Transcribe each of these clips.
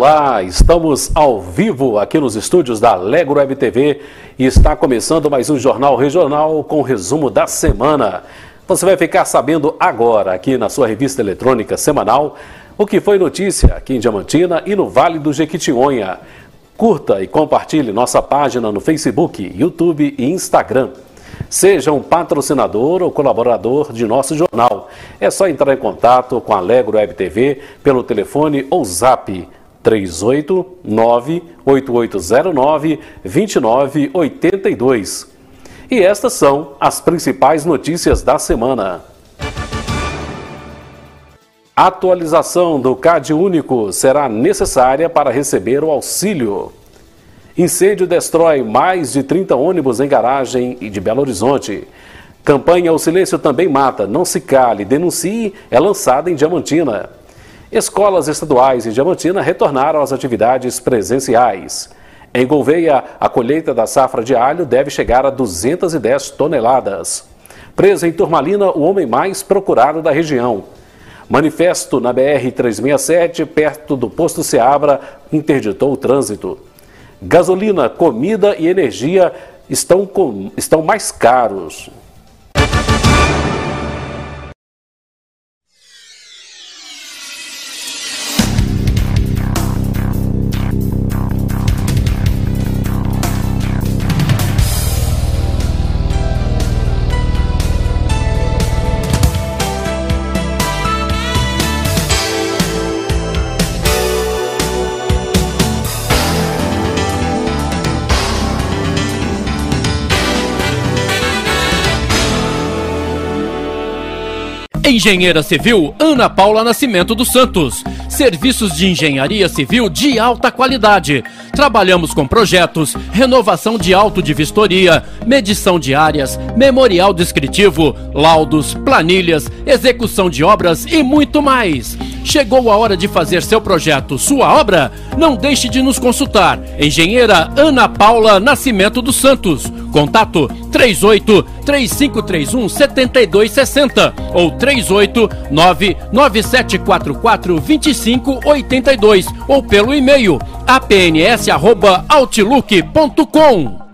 Olá, estamos ao vivo aqui nos estúdios da Allegro Web TV e está começando mais um Jornal Regional com resumo da semana. Você vai ficar sabendo agora, aqui na sua revista eletrônica semanal, o que foi notícia aqui em Diamantina e no Vale do Jequitinhonha. Curta e compartilhe nossa página no Facebook, YouTube e Instagram. Seja um patrocinador ou colaborador de nosso jornal. É só entrar em contato com a Allegro Web TV pelo telefone ou zap 389-8809-2982. E estas são as principais notícias da semana. Atualização do CAD único será necessária para receber o auxílio. Incêndio destrói mais de 30 ônibus em garagem de Belo Horizonte. Campanha O Silêncio Também Mata, Não Se Cale, Denuncie é lançada em Diamantina. Escolas estaduais em Diamantina retornaram às atividades presenciais. Em Gouveia, a colheita da safra de alho deve chegar a 210 toneladas. Preso em Turmalina, o homem mais procurado da região. Manifesto na BR-367, perto do posto Seabra, interditou o trânsito. Gasolina, comida e energia estão, com, estão mais caros. Engenheira Civil Ana Paula Nascimento dos Santos. Serviços de engenharia civil de alta qualidade. Trabalhamos com projetos, renovação de auto de vistoria, medição de áreas, memorial descritivo, laudos, planilhas, execução de obras e muito mais. Chegou a hora de fazer seu projeto, sua obra? Não deixe de nos consultar. Engenheira Ana Paula Nascimento dos Santos. Contato 38 3531 7260 ou 38 99744 2582 ou pelo e-mail apns@outlook.com.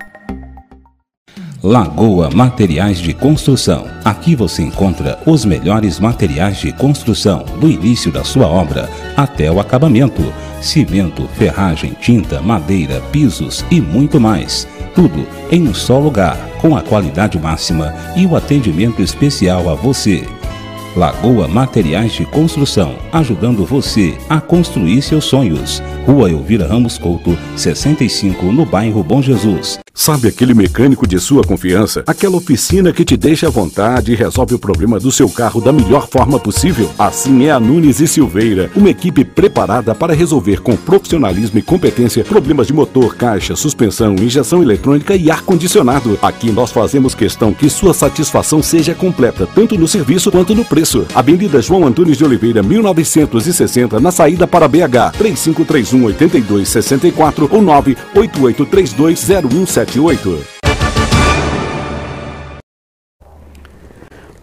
Lagoa Materiais de Construção. Aqui você encontra os melhores materiais de construção, do início da sua obra até o acabamento: cimento, ferragem, tinta, madeira, pisos e muito mais. Tudo em um só lugar, com a qualidade máxima e o atendimento especial a você. Lagoa Materiais de Construção, ajudando você a construir seus sonhos. Rua Elvira Ramos Couto, 65, no bairro Bom Jesus. Sabe aquele mecânico de sua confiança? Aquela oficina que te deixa à vontade e resolve o problema do seu carro da melhor forma possível? Assim é a Nunes e Silveira, uma equipe preparada para resolver com profissionalismo e competência problemas de motor, caixa, suspensão, injeção eletrônica e ar-condicionado. Aqui nós fazemos questão que sua satisfação seja completa, tanto no serviço quanto no preço. Avenida João Antunes de Oliveira, 1960, na saída para BH, 3531 8264 ou 9883201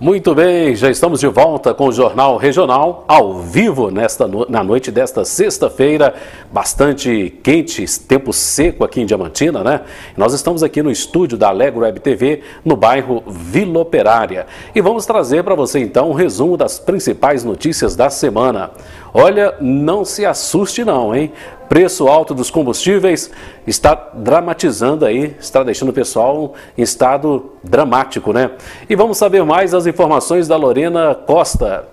Muito bem, já estamos de volta com o Jornal Regional, ao vivo nesta na noite desta sexta-feira, bastante quente, tempo seco aqui em Diamantina, né? Nós estamos aqui no estúdio da Alegro Web TV, no bairro Vila Operária. E vamos trazer para você então um resumo das principais notícias da semana. Olha, não se assuste não, hein? Preço alto dos combustíveis está dramatizando aí, está deixando o pessoal em estado dramático, né? E vamos saber mais as informações da Lorena Costa.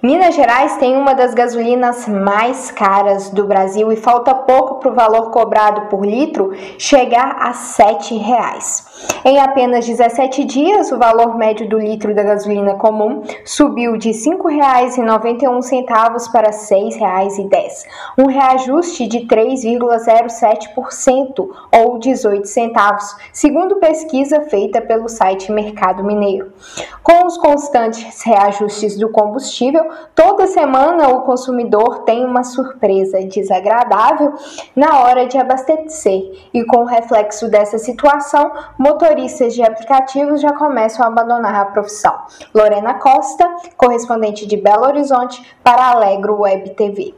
Minas Gerais tem uma das gasolinas mais caras do Brasil e falta pouco para o valor cobrado por litro chegar a R$ 7,00. Em apenas 17 dias, o valor médio do litro da gasolina comum subiu de R$ 5,91 para R$ 6,10, um reajuste de 3,07% ou 18 centavos, segundo pesquisa feita pelo site Mercado Mineiro. Com os constantes reajustes do combustível, Toda semana o consumidor tem uma surpresa desagradável na hora de abastecer, e com o reflexo dessa situação, motoristas de aplicativos já começam a abandonar a profissão. Lorena Costa, correspondente de Belo Horizonte para Alegro Web TV.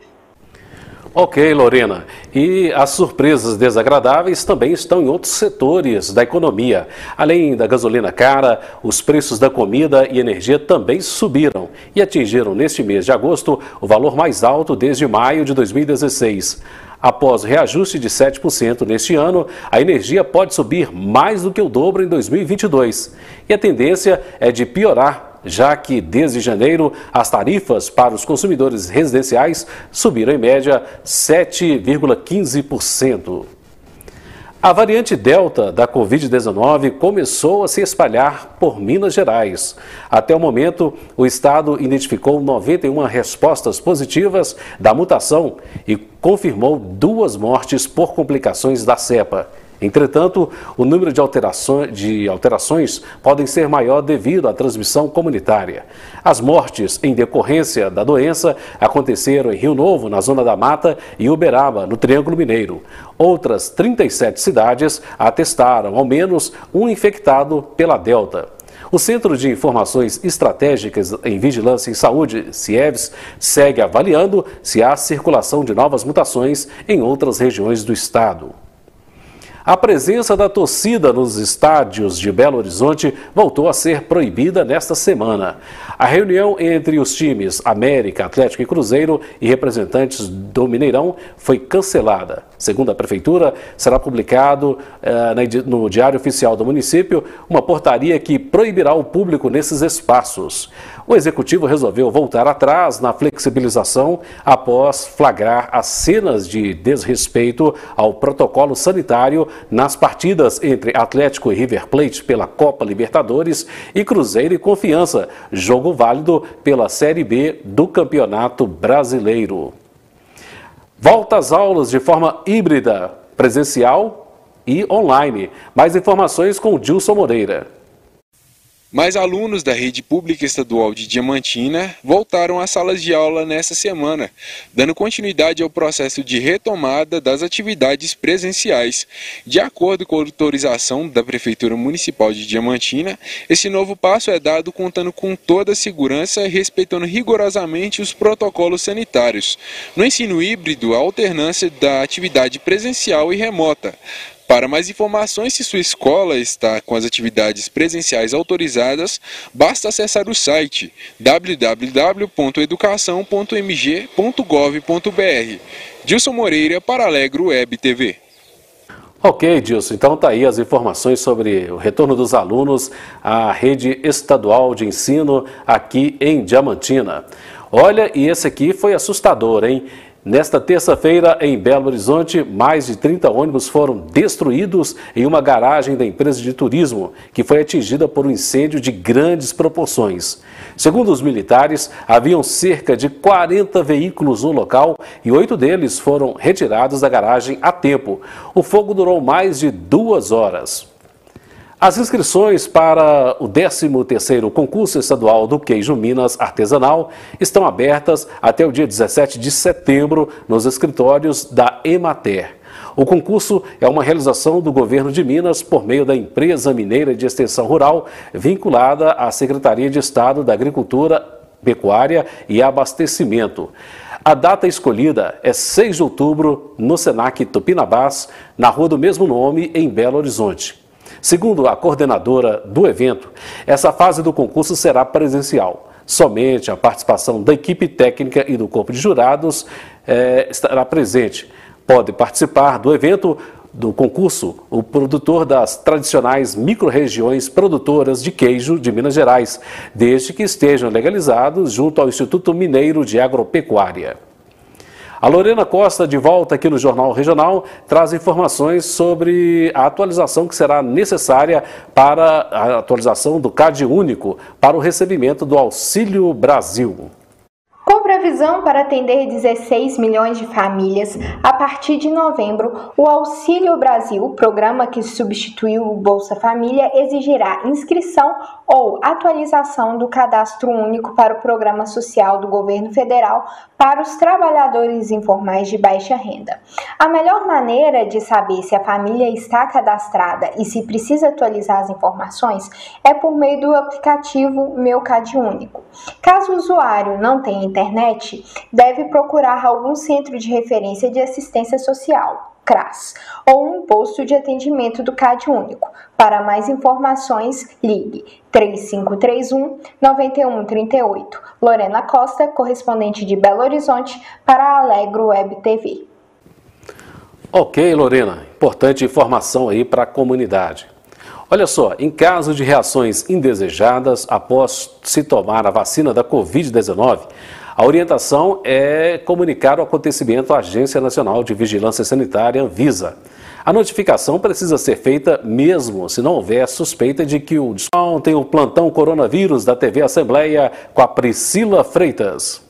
Ok, Lorena. E as surpresas desagradáveis também estão em outros setores da economia. Além da gasolina cara, os preços da comida e energia também subiram e atingiram neste mês de agosto o valor mais alto desde maio de 2016. Após reajuste de 7% neste ano, a energia pode subir mais do que o dobro em 2022. E a tendência é de piorar já que desde janeiro as tarifas para os consumidores residenciais subiram em média 7,15%. A variante Delta da Covid-19 começou a se espalhar por Minas Gerais. Até o momento, o estado identificou 91 respostas positivas da mutação e confirmou duas mortes por complicações da cepa. Entretanto, o número de alterações, de alterações podem ser maior devido à transmissão comunitária. As mortes em decorrência da doença aconteceram em Rio Novo, na Zona da Mata, e Uberaba, no Triângulo Mineiro. Outras 37 cidades atestaram ao menos um infectado pela Delta. O Centro de Informações Estratégicas em Vigilância em Saúde, CIEVS, segue avaliando se há circulação de novas mutações em outras regiões do estado. A presença da torcida nos estádios de Belo Horizonte voltou a ser proibida nesta semana. A reunião entre os times América, Atlético e Cruzeiro e representantes do Mineirão foi cancelada. Segundo a Prefeitura, será publicado eh, no Diário Oficial do município uma portaria que proibirá o público nesses espaços. O Executivo resolveu voltar atrás na flexibilização após flagrar as cenas de desrespeito ao protocolo sanitário nas partidas entre Atlético e River Plate pela Copa Libertadores e Cruzeiro e Confiança, jogo válido pela Série B do Campeonato Brasileiro. Volta às aulas de forma híbrida, presencial e online. Mais informações com Dilson Moreira. Mais alunos da rede pública estadual de Diamantina voltaram às salas de aula nesta semana, dando continuidade ao processo de retomada das atividades presenciais. De acordo com a autorização da Prefeitura Municipal de Diamantina, esse novo passo é dado contando com toda a segurança e respeitando rigorosamente os protocolos sanitários. No ensino híbrido, a alternância da atividade presencial e remota. Para mais informações se sua escola está com as atividades presenciais autorizadas, basta acessar o site www.educação.mg.gov.br. Dilson Moreira para Alegro Web TV. Ok, Dilson. Então tá aí as informações sobre o retorno dos alunos à rede estadual de ensino aqui em Diamantina. Olha, e esse aqui foi assustador, hein? Nesta terça-feira, em Belo Horizonte, mais de 30 ônibus foram destruídos em uma garagem da empresa de turismo, que foi atingida por um incêndio de grandes proporções. Segundo os militares, haviam cerca de 40 veículos no local e oito deles foram retirados da garagem a tempo. O fogo durou mais de duas horas. As inscrições para o 13º concurso estadual do queijo Minas artesanal estão abertas até o dia 17 de setembro nos escritórios da Emater. O concurso é uma realização do governo de Minas por meio da empresa mineira de extensão rural vinculada à Secretaria de Estado da Agricultura, Pecuária e Abastecimento. A data escolhida é 6 de outubro no Senac Tupinabás, na rua do mesmo nome, em Belo Horizonte. Segundo a coordenadora do evento, essa fase do concurso será presencial. Somente a participação da equipe técnica e do corpo de jurados é, estará presente. Pode participar do evento do concurso o produtor das tradicionais microrregiões produtoras de queijo de Minas Gerais, desde que estejam legalizados junto ao Instituto Mineiro de Agropecuária. A Lorena Costa, de volta aqui no Jornal Regional, traz informações sobre a atualização que será necessária para a atualização do CAD único para o recebimento do Auxílio Brasil. Com previsão para atender 16 milhões de famílias, a partir de novembro, o Auxílio Brasil, programa que substituiu o Bolsa Família, exigirá inscrição ou atualização do cadastro único para o Programa Social do Governo Federal para os trabalhadores informais de baixa renda. A melhor maneira de saber se a família está cadastrada e se precisa atualizar as informações é por meio do aplicativo Meu Cade Único. Caso o usuário não tenha internet, deve procurar algum centro de referência de assistência social. CRAS, ou um posto de atendimento do CAD único. Para mais informações, ligue 3531 9138. Lorena Costa, correspondente de Belo Horizonte, para a Alegro Web TV. Ok, Lorena, importante informação aí para a comunidade. Olha só, em caso de reações indesejadas após se tomar a vacina da Covid-19, a orientação é comunicar o acontecimento à Agência Nacional de Vigilância Sanitária, Anvisa. A notificação precisa ser feita mesmo se não houver suspeita de que o tem o plantão coronavírus da TV Assembleia com a Priscila Freitas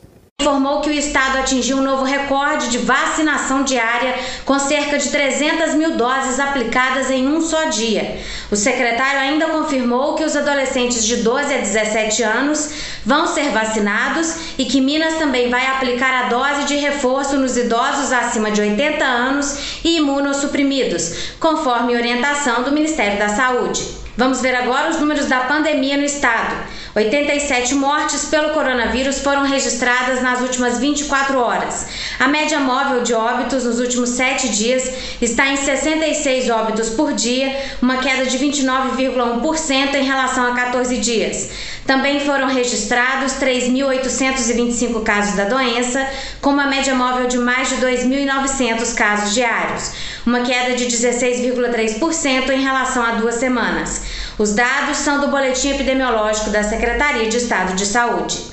informou que o estado atingiu um novo recorde de vacinação diária, com cerca de 300 mil doses aplicadas em um só dia. O secretário ainda confirmou que os adolescentes de 12 a 17 anos vão ser vacinados e que Minas também vai aplicar a dose de reforço nos idosos acima de 80 anos e imunossuprimidos, conforme orientação do Ministério da Saúde. Vamos ver agora os números da pandemia no estado. 87 mortes pelo coronavírus foram registradas nas últimas 24 horas. A média móvel de óbitos nos últimos 7 dias está em 66 óbitos por dia, uma queda de 29,1% em relação a 14 dias. Também foram registrados 3.825 casos da doença, com uma média móvel de mais de 2.900 casos diários, uma queda de 16,3% em relação a duas semanas. Os dados são do boletim epidemiológico da Secretaria de Estado de Saúde.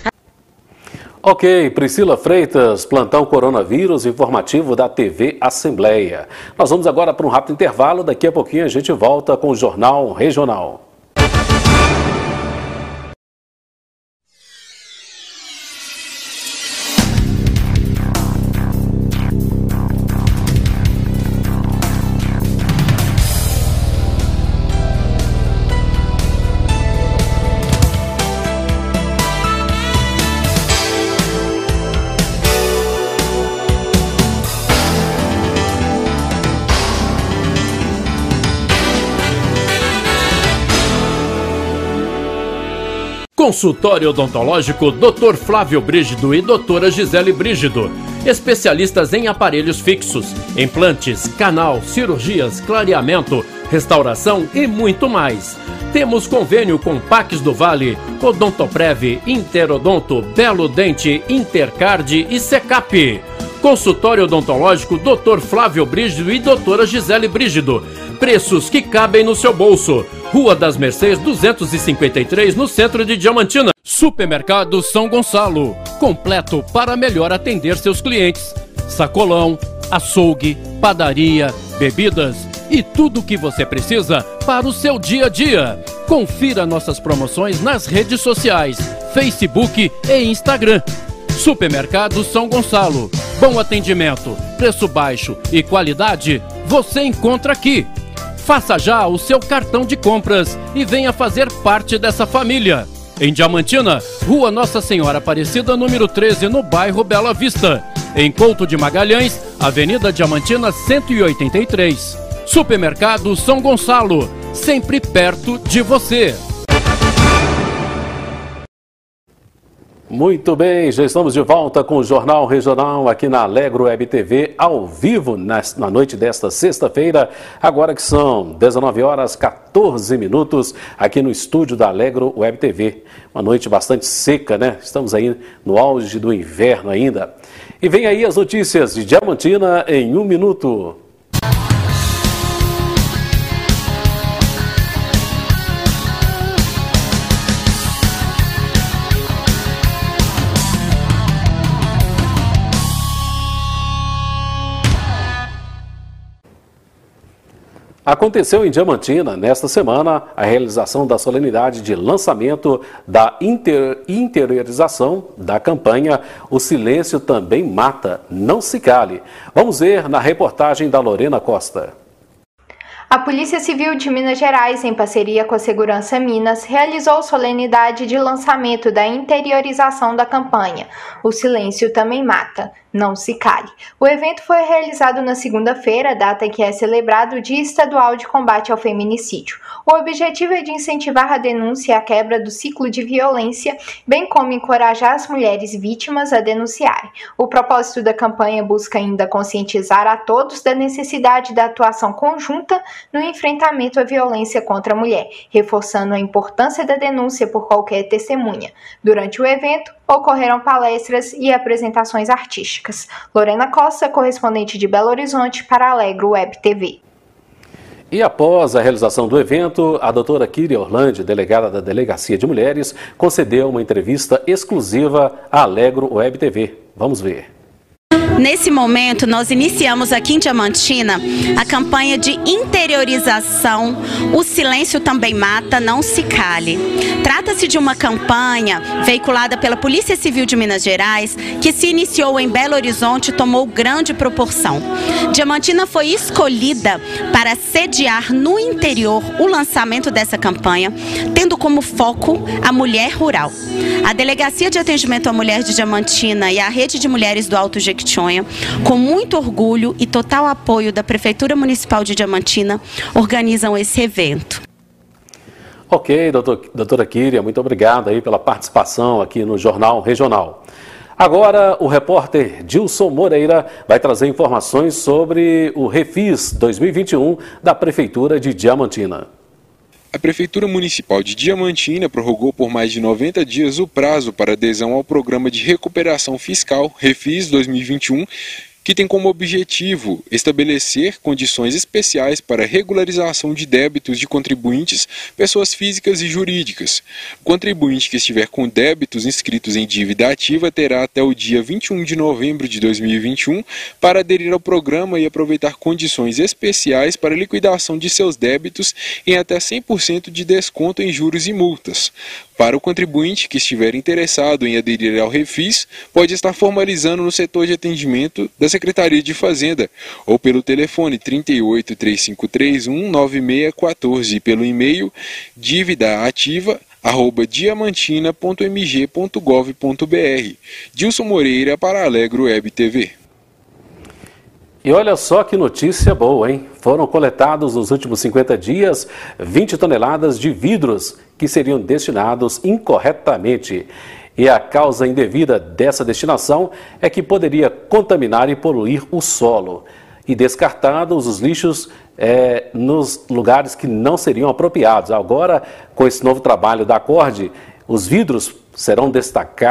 Ok, Priscila Freitas, plantão coronavírus informativo da TV Assembleia. Nós vamos agora para um rápido intervalo, daqui a pouquinho a gente volta com o Jornal Regional. Consultório Odontológico Dr. Flávio Brígido e Doutora Gisele Brígido. Especialistas em aparelhos fixos, implantes, canal, cirurgias, clareamento, restauração e muito mais. Temos convênio com Pax do Vale, Odontoprev, Interodonto, Belo Dente, Intercard e Secap. Consultório Odontológico Dr. Flávio Brígido e Doutora Gisele Brígido. Preços que cabem no seu bolso. Rua das Mercês 253, no centro de Diamantina. Supermercado São Gonçalo. Completo para melhor atender seus clientes. Sacolão, açougue, padaria, bebidas e tudo o que você precisa para o seu dia a dia. Confira nossas promoções nas redes sociais, Facebook e Instagram. Supermercado São Gonçalo. Bom atendimento, preço baixo e qualidade você encontra aqui. Faça já o seu cartão de compras e venha fazer parte dessa família. Em Diamantina, Rua Nossa Senhora Aparecida, número 13, no bairro Bela Vista. Em Couto de Magalhães, Avenida Diamantina 183. Supermercado São Gonçalo, sempre perto de você. Muito bem, já estamos de volta com o Jornal Regional aqui na Alegro Web TV, ao vivo na, noite desta sexta-feira, agora que são 19 horas 14 minutos, aqui no estúdio da Alegro Web TV. Uma noite bastante seca, né? Estamos aí no auge do inverno ainda. E vem aí as notícias de Diamantina em um minuto. Aconteceu em Diamantina, nesta semana, a realização da solenidade de lançamento da inter interiorização da campanha O Silêncio Também Mata, Não Se Cale. Vamos ver na reportagem da Lorena Costa. A Polícia Civil de Minas Gerais, em parceria com a Segurança Minas, realizou solenidade de lançamento da interiorização da campanha O Silêncio Também Mata, Não Se Cale. O evento foi realizado na segunda-feira, data em que é celebrado o Dia Estadual de Combate ao Feminicídio. O objetivo é de incentivar a denúncia e a quebra do ciclo de violência, bem como encorajar as mulheres vítimas a denunciarem. O propósito da campanha busca ainda conscientizar a todos da necessidade da atuação conjunta no enfrentamento à violência contra a mulher, reforçando a importância da denúncia por qualquer testemunha. Durante o evento, ocorreram palestras e apresentações artísticas. Lorena Costa, correspondente de Belo Horizonte para Alegro Web TV. E após a realização do evento, a doutora Kiri Orlandi, delegada da Delegacia de Mulheres, concedeu uma entrevista exclusiva à Alegro Web TV. Vamos ver. Nesse momento, nós iniciamos aqui em Diamantina a campanha de interiorização O Silêncio Também Mata, Não Se Cale. Trata-se de uma campanha veiculada pela Polícia Civil de Minas Gerais que se iniciou em Belo Horizonte e tomou grande proporção. Diamantina foi escolhida para sediar no interior o lançamento dessa campanha, tendo como foco a mulher rural. A Delegacia de Atendimento à Mulher de Diamantina e a Rede de Mulheres do Alto Jequitinhonha com muito orgulho e total apoio da Prefeitura Municipal de Diamantina, organizam esse evento. Ok, doutor, doutora Kíria, muito obrigado aí pela participação aqui no Jornal Regional. Agora, o repórter Dilson Moreira vai trazer informações sobre o Refis 2021 da Prefeitura de Diamantina. A Prefeitura Municipal de Diamantina prorrogou por mais de 90 dias o prazo para adesão ao Programa de Recuperação Fiscal Refis 2021 que tem como objetivo estabelecer condições especiais para regularização de débitos de contribuintes, pessoas físicas e jurídicas. O contribuinte que estiver com débitos inscritos em dívida ativa terá até o dia 21 de novembro de 2021 para aderir ao programa e aproveitar condições especiais para liquidação de seus débitos em até 100% de desconto em juros e multas. Para o contribuinte que estiver interessado em aderir ao Refis, pode estar formalizando no setor de atendimento da Secretaria de Fazenda ou pelo telefone 38 3531 9614 e pelo e-mail dívida ativa arroba diamantina.mg.gov.br. Dilson Moreira para Alegro Web TV. E olha só que notícia boa, hein? Foram coletados nos últimos 50 dias 20 toneladas de vidros que seriam destinados incorretamente. E a causa indevida dessa destinação é que poderia contaminar e poluir o solo. E descartados os lixos é, nos lugares que não seriam apropriados. Agora, com esse novo trabalho da Acorde, os vidros serão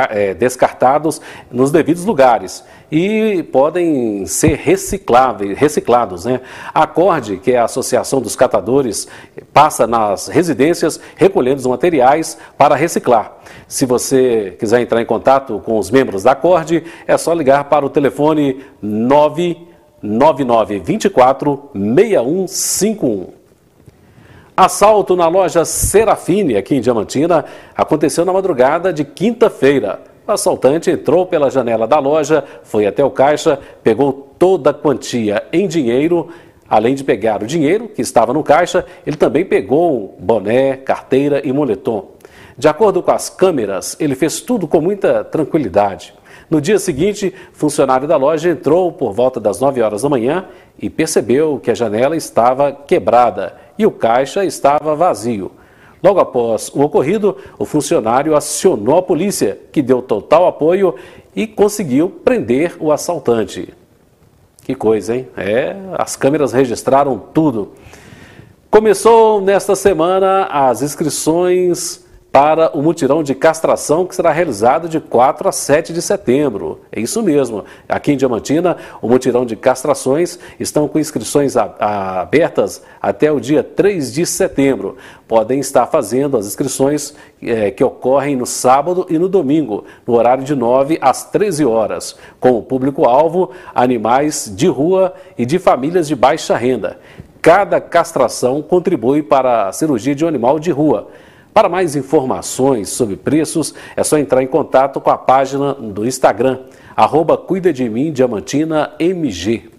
é, descartados nos devidos lugares e podem ser recicláveis, reciclados. Né? A Acorde, que é a Associação dos Catadores, passa nas residências recolhendo os materiais para reciclar. Se você quiser entrar em contato com os membros da Acorde, é só ligar para o telefone 99924 6151. Assalto na loja Serafine, aqui em Diamantina, aconteceu na madrugada de quinta-feira. O assaltante entrou pela janela da loja, foi até o caixa, pegou toda a quantia em dinheiro. Além de pegar o dinheiro que estava no caixa, ele também pegou boné, carteira e moletom. De acordo com as câmeras, ele fez tudo com muita tranquilidade. No dia seguinte, funcionário da loja entrou por volta das 9 horas da manhã e percebeu que a janela estava quebrada e o caixa estava vazio. Logo após o ocorrido, o funcionário acionou a polícia, que deu total apoio e conseguiu prender o assaltante. Que coisa, hein? É, as câmeras registraram tudo. Começou nesta semana as inscrições para o mutirão de castração que será realizado de 4 a 7 de setembro. É isso mesmo. Aqui em Diamantina, o mutirão de castrações estão com inscrições abertas até o dia 3 de setembro. Podem estar fazendo as inscrições é, que ocorrem no sábado e no domingo, no horário de 9 às 13 horas, com o público-alvo animais de rua e de famílias de baixa renda. Cada castração contribui para a cirurgia de um animal de rua. Para mais informações sobre preços, é só entrar em contato com a página do Instagram, arroba Cuida de Mim Diamantina MG.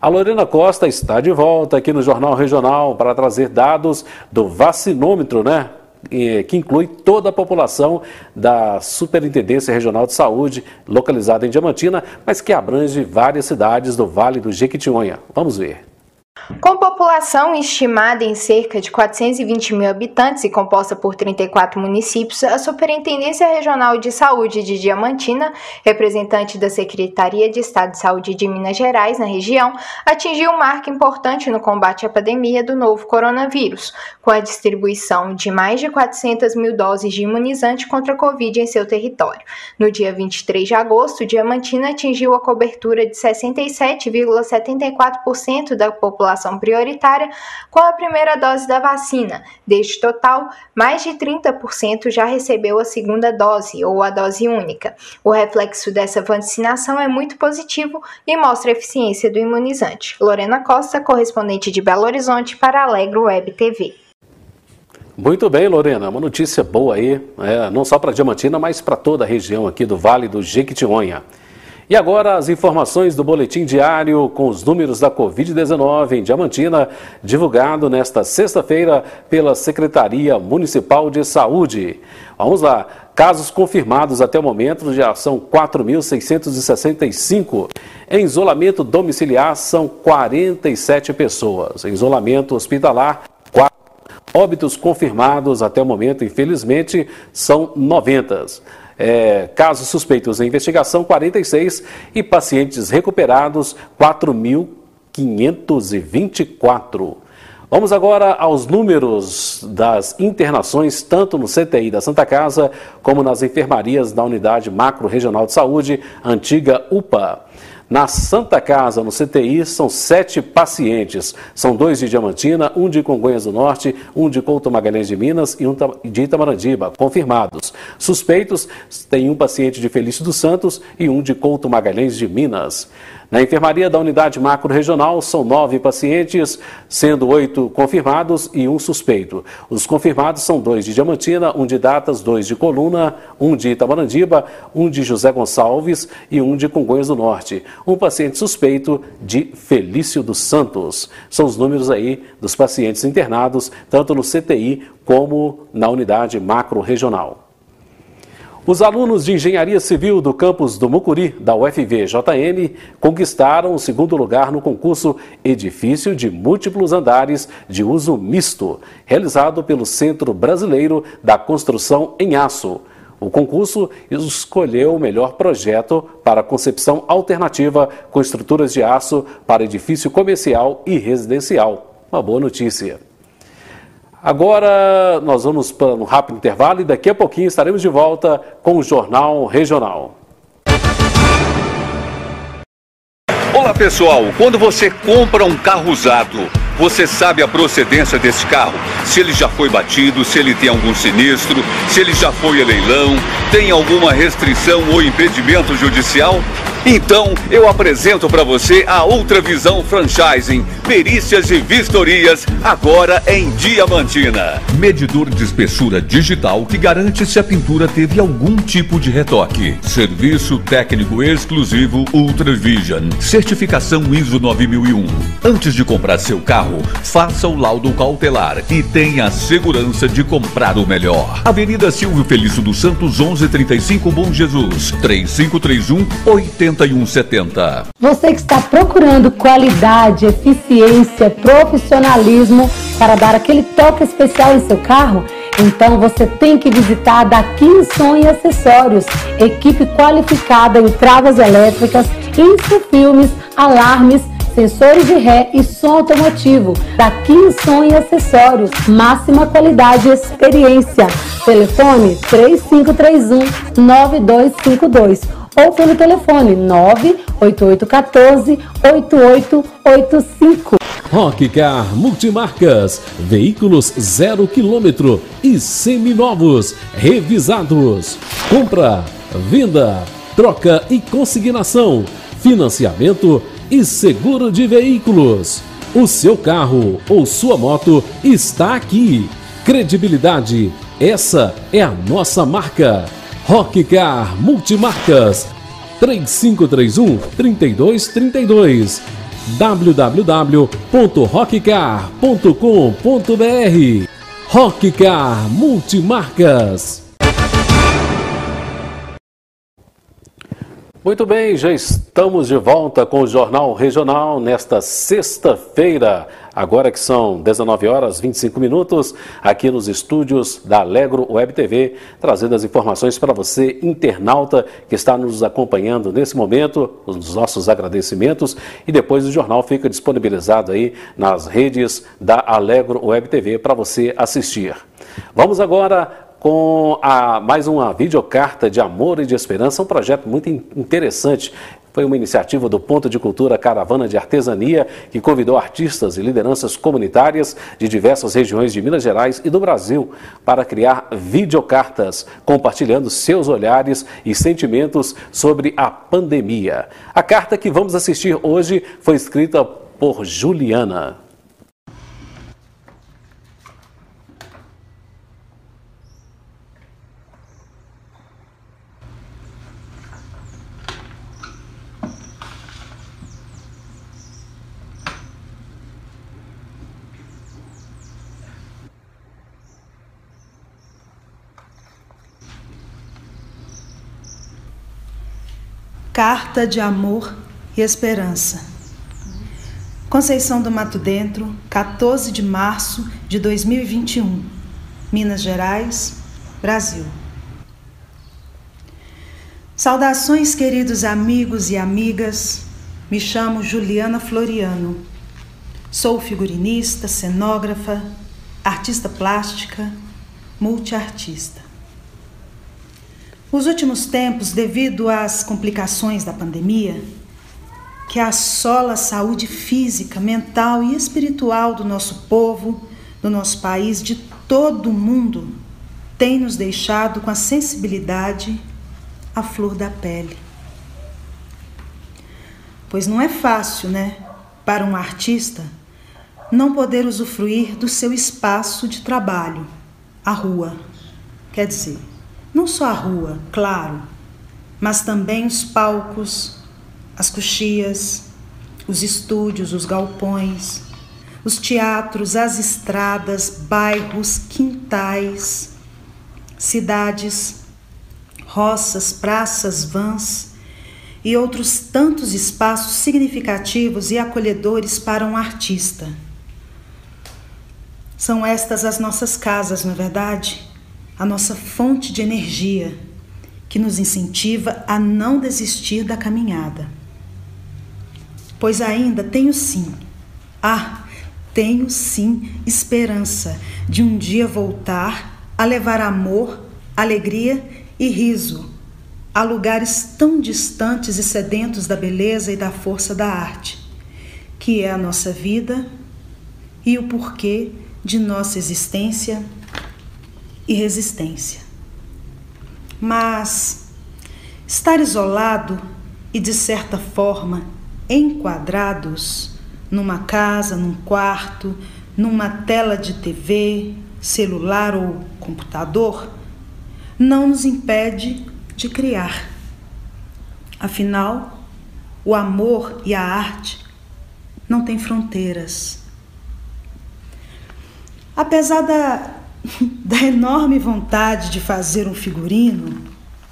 A Lorena Costa está de volta aqui no Jornal Regional para trazer dados do vacinômetro, né? que inclui toda a população da Superintendência Regional de Saúde, localizada em Diamantina, mas que abrange várias cidades do Vale do Jequitinhonha. Vamos ver. Com população estimada em cerca de 420 mil habitantes e composta por 34 municípios, a Superintendência Regional de Saúde de Diamantina, representante da Secretaria de Estado de Saúde de Minas Gerais na região, atingiu um marco importante no combate à pandemia do novo coronavírus, com a distribuição de mais de 400 mil doses de imunizante contra a Covid em seu território. No dia 23 de agosto, Diamantina atingiu a cobertura de 67,74% da população população prioritária com a primeira dose da vacina. Deste total, mais de 30% já recebeu a segunda dose ou a dose única. O reflexo dessa vacinação é muito positivo e mostra a eficiência do imunizante. Lorena Costa, correspondente de Belo Horizonte para Alegro Web TV. Muito bem, Lorena, uma notícia boa aí, é, não só para Diamantina, mas para toda a região aqui do Vale do Jequitinhonha. E agora as informações do boletim diário com os números da Covid-19 em Diamantina, divulgado nesta sexta-feira pela Secretaria Municipal de Saúde. Vamos lá. Casos confirmados até o momento já são 4.665. Em isolamento domiciliar são 47 pessoas. Em isolamento hospitalar, 4. Óbitos confirmados até o momento, infelizmente, são 90 é, casos suspeitos em investigação, 46, e pacientes recuperados, 4.524. Vamos agora aos números das internações, tanto no CTI da Santa Casa, como nas enfermarias da Unidade Macro Regional de Saúde, antiga UPA. Na Santa Casa, no CTI, são sete pacientes. São dois de Diamantina, um de Congonhas do Norte, um de Couto Magalhães de Minas e um de Itamarandiba, confirmados. Suspeitos, tem um paciente de Felício dos Santos e um de Couto Magalhães de Minas. Na enfermaria da unidade macro-regional, são nove pacientes, sendo oito confirmados e um suspeito. Os confirmados são dois de Diamantina, um de Datas, dois de Coluna, um de Itabarandiba, um de José Gonçalves e um de Congonhas do Norte. Um paciente suspeito de Felício dos Santos. São os números aí dos pacientes internados, tanto no CTI como na unidade macro-regional. Os alunos de Engenharia Civil do campus do Mucuri, da UFV-JM, conquistaram o segundo lugar no concurso Edifício de Múltiplos Andares de Uso Misto, realizado pelo Centro Brasileiro da Construção em Aço. O concurso escolheu o melhor projeto para concepção alternativa com estruturas de aço para edifício comercial e residencial. Uma boa notícia. Agora nós vamos para um rápido intervalo e daqui a pouquinho estaremos de volta com o Jornal Regional. Olá pessoal, quando você compra um carro usado, você sabe a procedência desse carro? Se ele já foi batido, se ele tem algum sinistro, se ele já foi a leilão, tem alguma restrição ou impedimento judicial? Então, eu apresento para você a Outra Visão Franchising, perícias e vistorias, agora em Diamantina. Medidor de espessura digital que garante se a pintura teve algum tipo de retoque. Serviço técnico exclusivo Ultravision. Certificação ISO 9001. Antes de comprar seu carro, faça o laudo cautelar e tenha a segurança de comprar o melhor. Avenida Silvio Felício dos Santos, 1135 Bom Jesus, 3531 80 7170. Você que está procurando qualidade, eficiência, profissionalismo para dar aquele toque especial em seu carro, então você tem que visitar a Daqui Som e Acessórios, equipe qualificada em travas elétricas, infofilmes, alarmes, sensores de ré e som automotivo. Daqui Som e Acessórios, máxima qualidade e experiência. Telefone 3531 9252 ou pelo telefone 98814 8885. Rockcar Multimarcas, veículos zero quilômetro e seminovos, revisados. Compra, venda, troca e consignação, financiamento e seguro de veículos. O seu carro ou sua moto está aqui. Credibilidade, essa é a nossa marca. Rockcar Multimarcas 3531 3232 www.rockcar.com.br Rockcar Multimarcas. Muito bem, já estamos de volta com o Jornal Regional nesta sexta-feira, agora que são 19 horas 25 minutos, aqui nos estúdios da Alegro Web TV, trazendo as informações para você, internauta que está nos acompanhando nesse momento, os nossos agradecimentos e depois o jornal fica disponibilizado aí nas redes da Alegro Web TV para você assistir. Vamos agora com a, mais uma videocarta de amor e de esperança, um projeto muito interessante. Foi uma iniciativa do Ponto de Cultura Caravana de Artesania, que convidou artistas e lideranças comunitárias de diversas regiões de Minas Gerais e do Brasil para criar videocartas, compartilhando seus olhares e sentimentos sobre a pandemia. A carta que vamos assistir hoje foi escrita por Juliana. Carta de Amor e Esperança. Conceição do Mato Dentro, 14 de março de 2021. Minas Gerais, Brasil. Saudações, queridos amigos e amigas. Me chamo Juliana Floriano. Sou figurinista, cenógrafa, artista plástica, multiartista. Os últimos tempos, devido às complicações da pandemia, que assola a saúde física, mental e espiritual do nosso povo, do nosso país, de todo o mundo, tem nos deixado com a sensibilidade à flor da pele. Pois não é fácil, né, para um artista não poder usufruir do seu espaço de trabalho, a rua. Quer dizer, não só a rua, claro, mas também os palcos, as coxias, os estúdios, os galpões, os teatros, as estradas, bairros, quintais, cidades, roças, praças, vans e outros tantos espaços significativos e acolhedores para um artista. São estas as nossas casas, não é verdade? A nossa fonte de energia, que nos incentiva a não desistir da caminhada. Pois ainda tenho sim, ah, tenho sim esperança de um dia voltar a levar amor, alegria e riso a lugares tão distantes e sedentos da beleza e da força da arte, que é a nossa vida e o porquê de nossa existência e resistência. Mas estar isolado e, de certa forma, enquadrados numa casa, num quarto, numa tela de TV, celular ou computador, não nos impede de criar. Afinal, o amor e a arte não têm fronteiras. Apesar da da enorme vontade de fazer um figurino,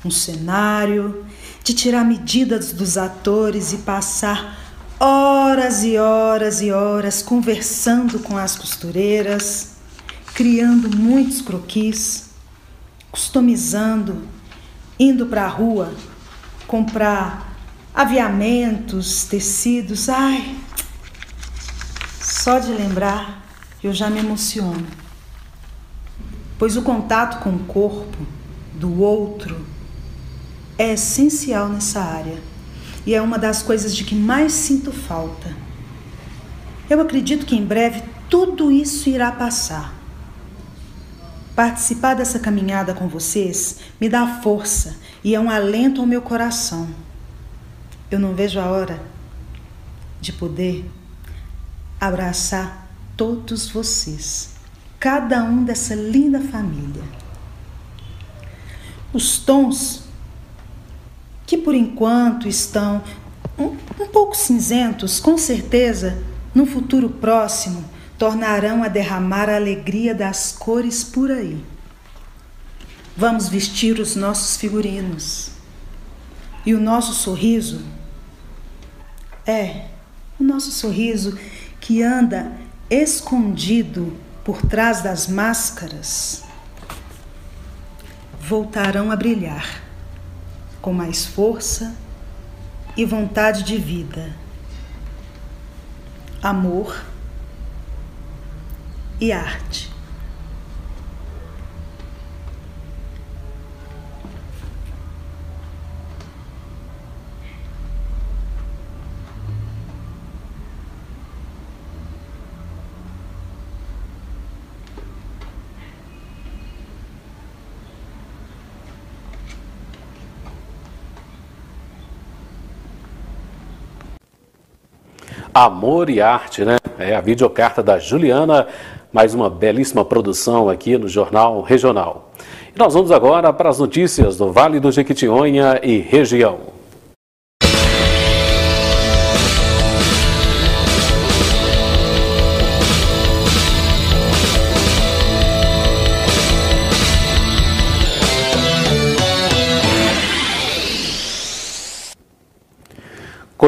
um cenário, de tirar medidas dos atores e passar horas e horas e horas conversando com as costureiras, criando muitos croquis, customizando, indo para a rua comprar aviamentos, tecidos. Ai, só de lembrar eu já me emociono pois o contato com o corpo do outro é essencial nessa área e é uma das coisas de que mais sinto falta. Eu acredito que em breve tudo isso irá passar. Participar dessa caminhada com vocês me dá força e é um alento ao meu coração. Eu não vejo a hora de poder abraçar todos vocês cada um dessa linda família. Os tons que por enquanto estão um, um pouco cinzentos, com certeza, no futuro próximo, tornarão a derramar a alegria das cores por aí. Vamos vestir os nossos figurinos. E o nosso sorriso é o nosso sorriso que anda escondido por trás das máscaras voltarão a brilhar com mais força e vontade de vida, amor e arte. Amor e Arte, né? É a videocarta da Juliana, mais uma belíssima produção aqui no Jornal Regional. E nós vamos agora para as notícias do Vale do Jequitinhonha e região.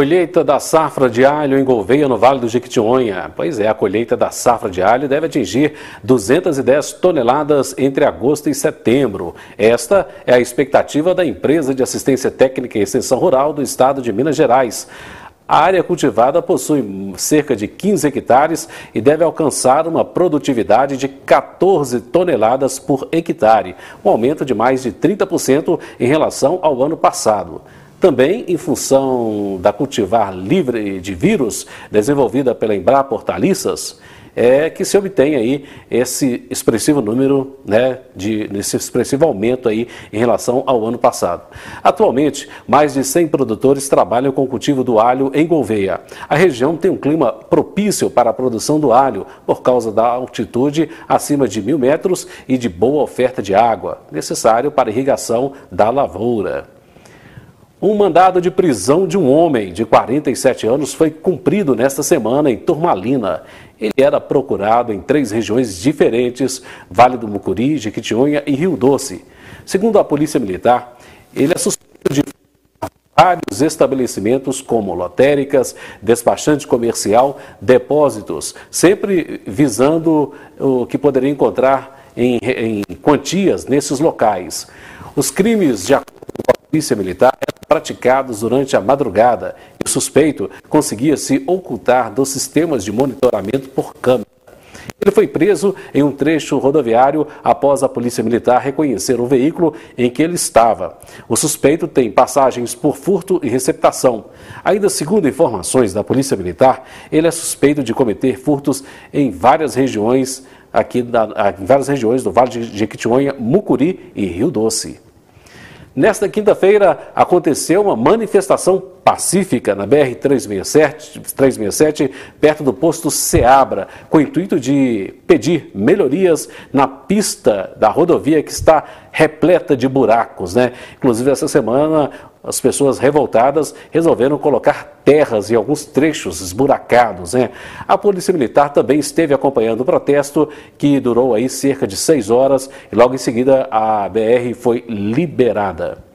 Colheita da safra de alho em Gouveia, no Vale do Jequitinhonha. Pois é, a colheita da safra de alho deve atingir 210 toneladas entre agosto e setembro. Esta é a expectativa da empresa de assistência técnica e extensão rural do estado de Minas Gerais. A área cultivada possui cerca de 15 hectares e deve alcançar uma produtividade de 14 toneladas por hectare, um aumento de mais de 30% em relação ao ano passado. Também em função da cultivar livre de vírus, desenvolvida pela Embrapa Hortaliças, é que se obtém aí esse expressivo número, né, de, esse expressivo aumento aí em relação ao ano passado. Atualmente, mais de 100 produtores trabalham com o cultivo do alho em Gouveia. A região tem um clima propício para a produção do alho, por causa da altitude acima de mil metros e de boa oferta de água, necessário para irrigação da lavoura. Um mandado de prisão de um homem de 47 anos foi cumprido nesta semana em Turmalina. Ele era procurado em três regiões diferentes, Vale do Mucuri, Jequitinhonha e Rio Doce. Segundo a Polícia Militar, ele é suspeito de vários estabelecimentos como lotéricas, despachante comercial, depósitos, sempre visando o que poderia encontrar em, em quantias nesses locais. Os crimes, de acordo com a Polícia Militar, praticados durante a madrugada e o suspeito conseguia se ocultar dos sistemas de monitoramento por câmera. Ele foi preso em um trecho rodoviário após a Polícia Militar reconhecer o veículo em que ele estava. O suspeito tem passagens por furto e receptação. Ainda segundo informações da Polícia Militar, ele é suspeito de cometer furtos em várias regiões aqui da, em várias regiões do Vale de Jequitinhonha, Mucuri e Rio Doce. Nesta quinta-feira aconteceu uma manifestação pacífica na BR-367, 367, perto do posto Seabra, com o intuito de pedir melhorias na pista da rodovia que está repleta de buracos. Né? Inclusive, essa semana, as pessoas revoltadas resolveram colocar terras em alguns trechos esburacados. Né? A Polícia Militar também esteve acompanhando o protesto, que durou aí cerca de seis horas, e logo em seguida a BR foi liberada.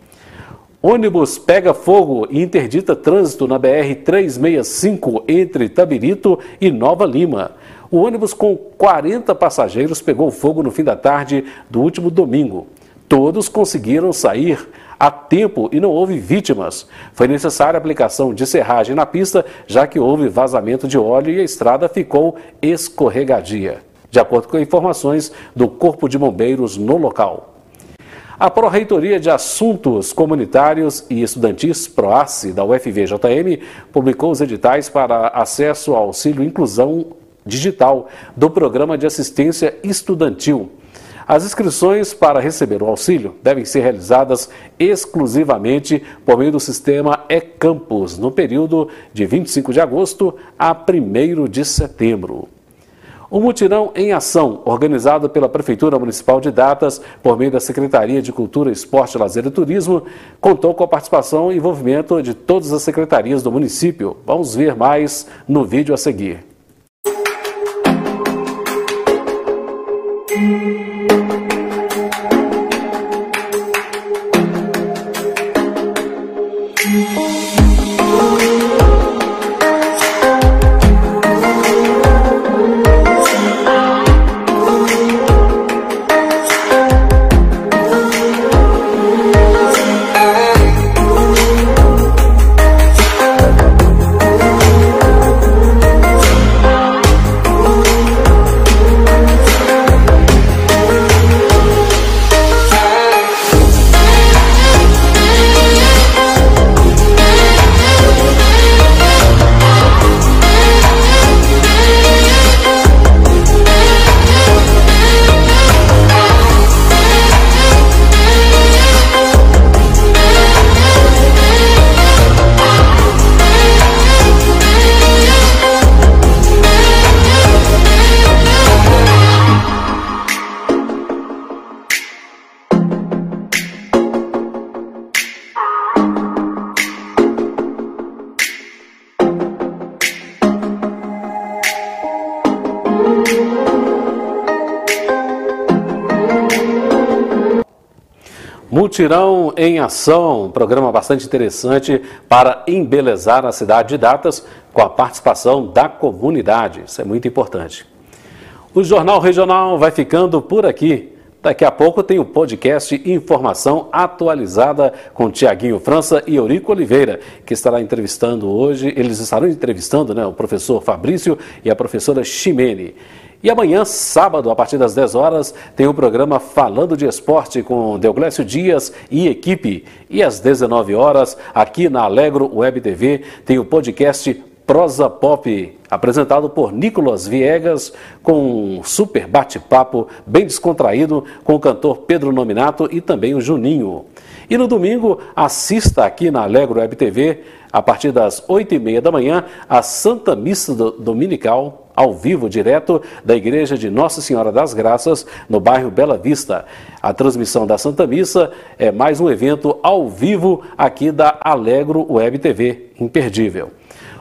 Ônibus pega fogo e interdita trânsito na BR-365 entre Tabirito e Nova Lima. O ônibus com 40 passageiros pegou fogo no fim da tarde do último domingo. Todos conseguiram sair a tempo e não houve vítimas. Foi necessária a aplicação de serragem na pista, já que houve vazamento de óleo e a estrada ficou escorregadia, de acordo com informações do Corpo de Bombeiros no local. A Pró-Reitoria de Assuntos Comunitários e Estudantis, PROACE, da UFVJM, publicou os editais para acesso ao auxílio inclusão digital do Programa de Assistência Estudantil. As inscrições para receber o auxílio devem ser realizadas exclusivamente por meio do sistema e-Campus, no período de 25 de agosto a 1 de setembro. O mutirão em ação, organizado pela Prefeitura Municipal de Datas, por meio da Secretaria de Cultura, Esporte, Lazer e Turismo, contou com a participação e envolvimento de todas as secretarias do município. Vamos ver mais no vídeo a seguir. Mutirão em Ação, um programa bastante interessante para embelezar a cidade de Datas com a participação da comunidade. Isso é muito importante. O Jornal Regional vai ficando por aqui. Daqui a pouco tem o podcast Informação Atualizada com Tiaguinho França e Eurico Oliveira, que estará entrevistando hoje, eles estarão entrevistando né, o professor Fabrício e a professora Ximene. E amanhã, sábado, a partir das 10 horas, tem o programa Falando de Esporte com Deoglécio Dias e equipe. E às 19 horas, aqui na Alegro Web TV, tem o podcast Prosa Pop, apresentado por Nicolas Viegas, com um super bate-papo bem descontraído com o cantor Pedro Nominato e também o Juninho. E no domingo, assista aqui na Alegro Web TV, a partir das 8h30 da manhã, a Santa Missa Dominical ao vivo, direto da Igreja de Nossa Senhora das Graças, no bairro Bela Vista. A transmissão da Santa Missa é mais um evento ao vivo aqui da Alegro Web TV, imperdível.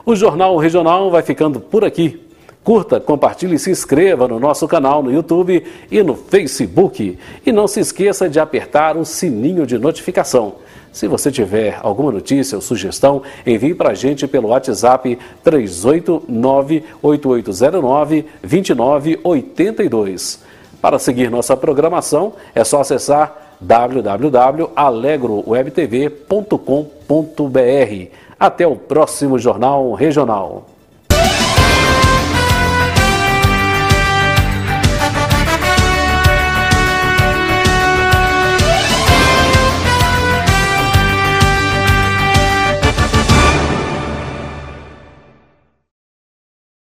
O Jornal Regional vai ficando por aqui. Curta, compartilhe e se inscreva no nosso canal no YouTube e no Facebook. E não se esqueça de apertar o sininho de notificação. Se você tiver alguma notícia ou sugestão, envie para a gente pelo WhatsApp 389-8809-2982. Para seguir nossa programação, é só acessar www.alegrowebtv.com.br. Até o próximo Jornal Regional.